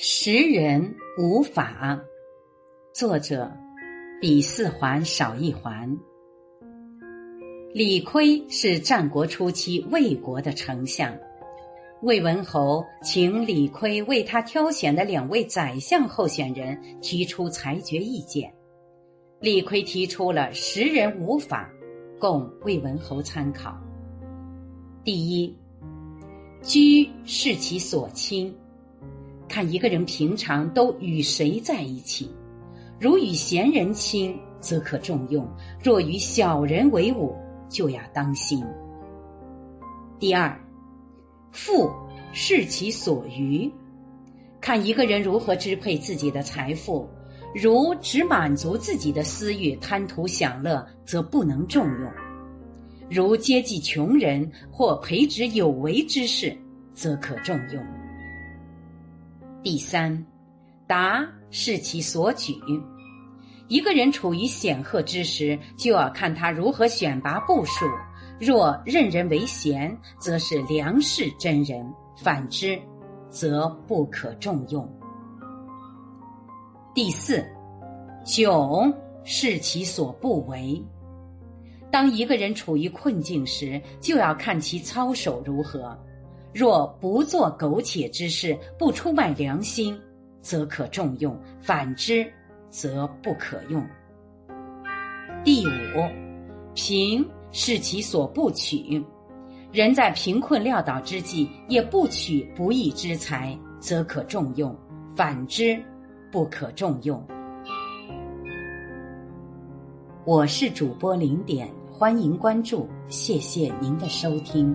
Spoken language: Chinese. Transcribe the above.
识人无法，作者比四环少一环。李悝是战国初期魏国的丞相，魏文侯请李悝为他挑选的两位宰相候选人提出裁决意见。李悝提出了识人无法，供魏文侯参考。第一，居视其所亲。看一个人平常都与谁在一起，如与贤人亲，则可重用；若与小人为伍，就要当心。第二，富视其所余，看一个人如何支配自己的财富，如只满足自己的私欲，贪图享乐，则不能重用；如接济穷人或培植有为之士，则可重用。第三，达是其所举。一个人处于显赫之时，就要看他如何选拔部属。若任人为贤，则是良士真人；反之，则不可重用。第四，窘是其所不为。当一个人处于困境时，就要看其操守如何。若不做苟且之事，不出卖良心，则可重用；反之，则不可用。第五，贫是其所不取。人在贫困潦倒之际，也不取不义之财，则可重用；反之，不可重用。我是主播零点，欢迎关注，谢谢您的收听。